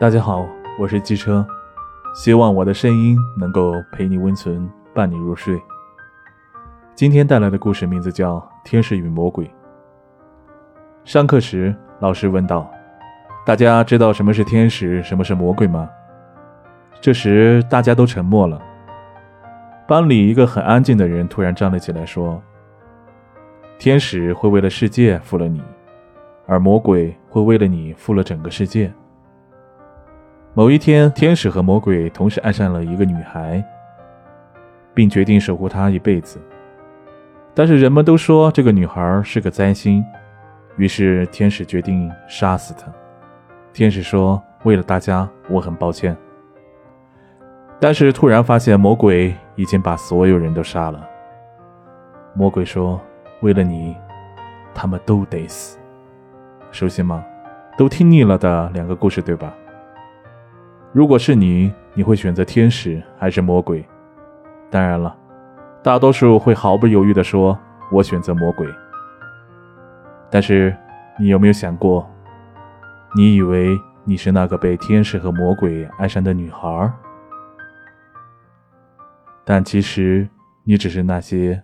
大家好，我是机车，希望我的声音能够陪你温存，伴你入睡。今天带来的故事名字叫《天使与魔鬼》。上课时，老师问道：“大家知道什么是天使，什么是魔鬼吗？”这时，大家都沉默了。班里一个很安静的人突然站了起来，说：“天使会为了世界负了你，而魔鬼会为了你负了整个世界。”某一天，天使和魔鬼同时爱上了一个女孩，并决定守护她一辈子。但是人们都说这个女孩是个灾星，于是天使决定杀死她。天使说：“为了大家，我很抱歉。”但是突然发现魔鬼已经把所有人都杀了。魔鬼说：“为了你，他们都得死。”熟悉吗？都听腻了的两个故事，对吧？如果是你，你会选择天使还是魔鬼？当然了，大多数会毫不犹豫地说：“我选择魔鬼。”但是，你有没有想过，你以为你是那个被天使和魔鬼爱上的女孩，但其实你只是那些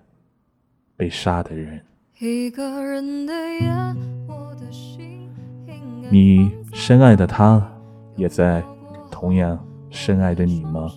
被杀的人。一个人的夜，我的心你深爱的他，也在。同样深爱着你吗？